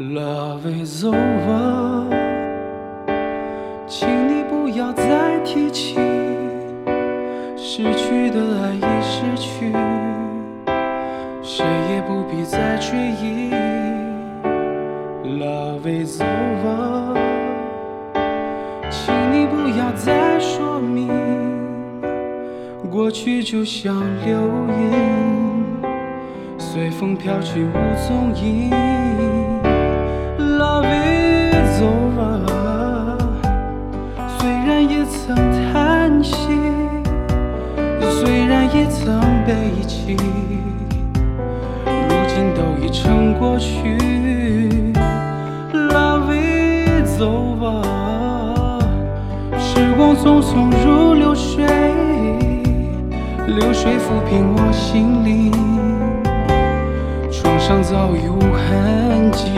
Love is over，请你不要再提起失去的爱已失去，谁也不必再追忆。Love is over，请你不要再说明，过去就像流云，随风飘去无踪影。Love is over，虽然也曾叹息，虽然也曾悲泣，如今都已成过去。Love is over，时光匆匆如流水，流水抚平我心灵，创伤早已无痕迹。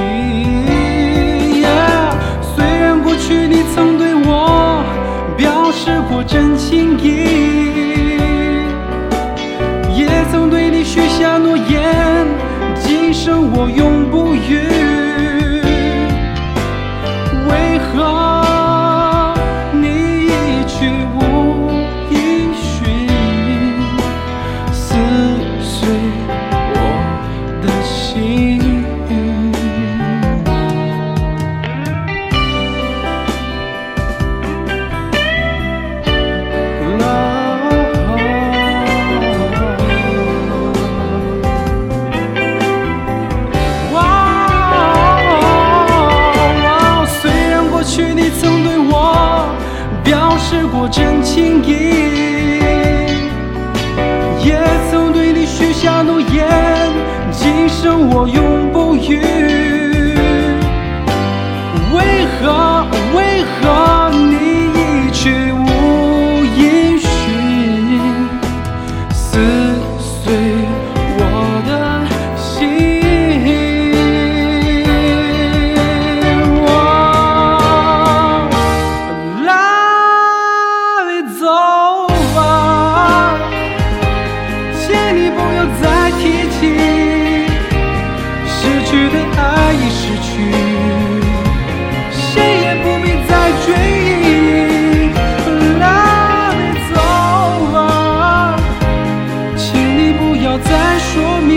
诺言，今生我永不也曾对你许下诺言，今生我永不渝。为何？为何你一去无音讯，撕碎我的心？我 Love is 不要再提起失去的爱已失去。谁也不必再追忆，Love go，啊请你不要再说明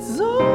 So